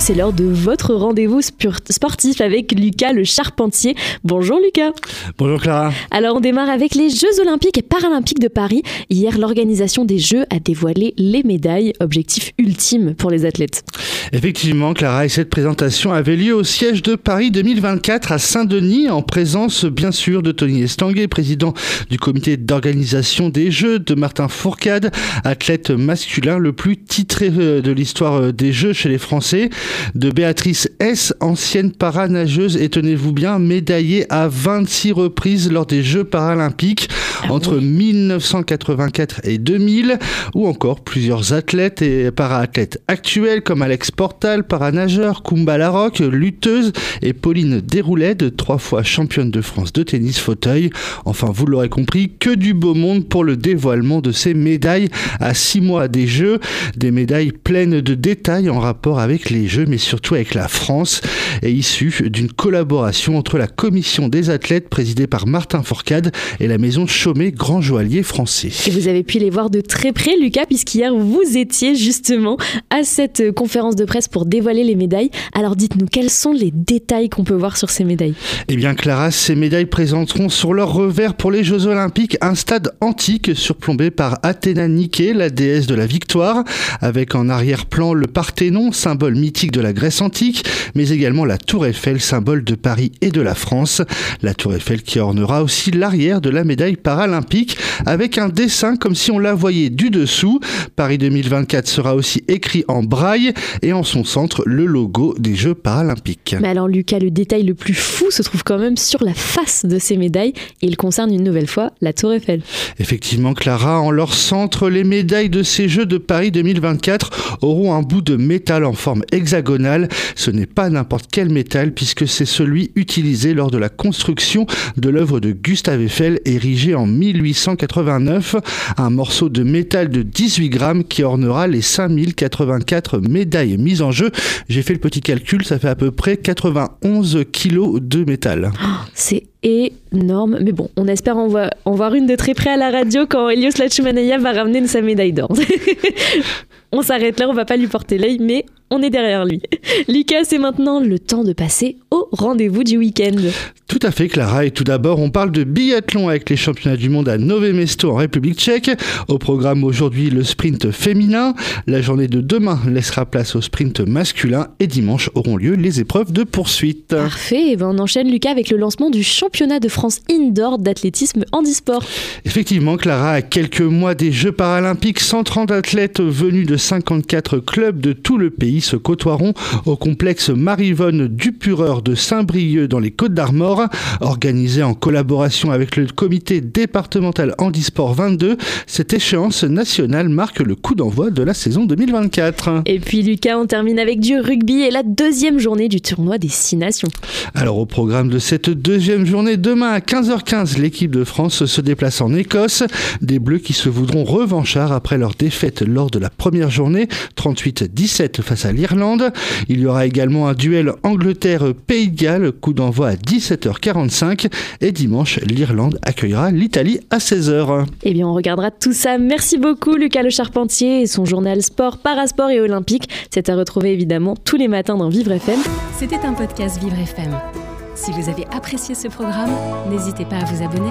C'est l'heure de votre rendez-vous sportif avec Lucas le Charpentier. Bonjour Lucas. Bonjour Clara. Alors on démarre avec les Jeux olympiques et paralympiques de Paris. Hier, l'organisation des Jeux a dévoilé les médailles, objectif ultime pour les athlètes. Effectivement Clara, et cette présentation avait lieu au siège de Paris 2024 à Saint-Denis en présence bien sûr de Tony Estanguet, président du comité d'organisation des Jeux, de Martin Fourcade, athlète masculin le plus titré euh, de l'histoire euh, des Jeux chez les Français de Béatrice S, ancienne paranageuse et tenez-vous bien, médaillée à 26 reprises lors des Jeux paralympiques ah entre 1984 et 2000, ou encore plusieurs athlètes et para-athlètes actuels comme Alex Portal, paranageur, Kumba Larocque, lutteuse et Pauline Déroulède, trois fois championne de France de tennis fauteuil. Enfin, vous l'aurez compris, que du beau monde pour le dévoilement de ces médailles à six mois des Jeux, des médailles pleines de détails en rapport avec les Jeux mais surtout avec la France, est issue d'une collaboration entre la commission des athlètes présidée par Martin Fourcade et la maison Chaumet Grand Joaillier français. Et vous avez pu les voir de très près, Lucas, puisqu'hier vous étiez justement à cette conférence de presse pour dévoiler les médailles. Alors dites-nous, quels sont les détails qu'on peut voir sur ces médailles? Eh bien, Clara, ces médailles présenteront sur leur revers pour les Jeux Olympiques un stade antique surplombé par Athéna Nike, la déesse de la victoire, avec en arrière-plan le Parthénon, symbole mythique de la Grèce antique, mais également la Tour Eiffel, symbole de Paris et de la France. La Tour Eiffel qui ornera aussi l'arrière de la médaille paralympique avec un dessin comme si on la voyait du dessous. Paris 2024 sera aussi écrit en braille et en son centre le logo des Jeux paralympiques. Mais alors Lucas, le détail le plus fou se trouve quand même sur la face de ces médailles et il concerne une nouvelle fois la Tour Eiffel. Effectivement Clara, en leur centre, les médailles de ces Jeux de Paris 2024 auront un bout de métal en forme hexagonale ce n'est pas n'importe quel métal puisque c'est celui utilisé lors de la construction de l'œuvre de Gustave Eiffel érigée en 1889. Un morceau de métal de 18 grammes qui ornera les 5084 médailles mises en jeu. J'ai fait le petit calcul, ça fait à peu près 91 kilos de métal. Oh, c'est énorme. Mais bon, on espère en voir, en voir une de très près à la radio quand Elios Lachumanaya va ramener sa médaille d'or. on s'arrête là, on va pas lui porter l'œil, mais on est derrière lui. Lucas, c'est maintenant le temps de passer au rendez-vous du week-end. Tout à fait, Clara. Et tout d'abord, on parle de biathlon avec les championnats du monde à Nové Mesto en République tchèque. Au programme aujourd'hui, le sprint féminin. La journée de demain laissera place au sprint masculin et dimanche auront lieu les épreuves de poursuite. Parfait. Et eh ben on enchaîne, Lucas, avec le lancement du championnat de France indoor d'athlétisme handisport. Effectivement, Clara, à quelques mois des Jeux paralympiques, 130 athlètes venus de 54 clubs de tout le pays se côtoieront au complexe Marivonne du Pureur de Saint-Brieuc dans les Côtes d'Armor. Organisé en collaboration avec le comité départemental Handisport 22, cette échéance nationale marque le coup d'envoi de la saison 2024. Et puis Lucas, on termine avec du rugby et la deuxième journée du tournoi des Six Nations. Alors au programme de cette deuxième journée, demain à 15h15, l'équipe de France se déplace en Écosse. Des Bleus qui se voudront revanchards après leur défaite lors de la première journée, 38-17 face à l'Irlande. Il y aura également un duel Angleterre-Pays de Galles, coup d'envoi à 17h45 et dimanche, l'Irlande accueillera l'Italie à 16h. Eh bien, on regardera tout ça. Merci beaucoup Lucas Le Charpentier et son journal sport, parasport et olympique. C'est à retrouver évidemment tous les matins dans Vivre FM. C'était un podcast Vivre FM. Si vous avez apprécié ce programme, n'hésitez pas à vous abonner.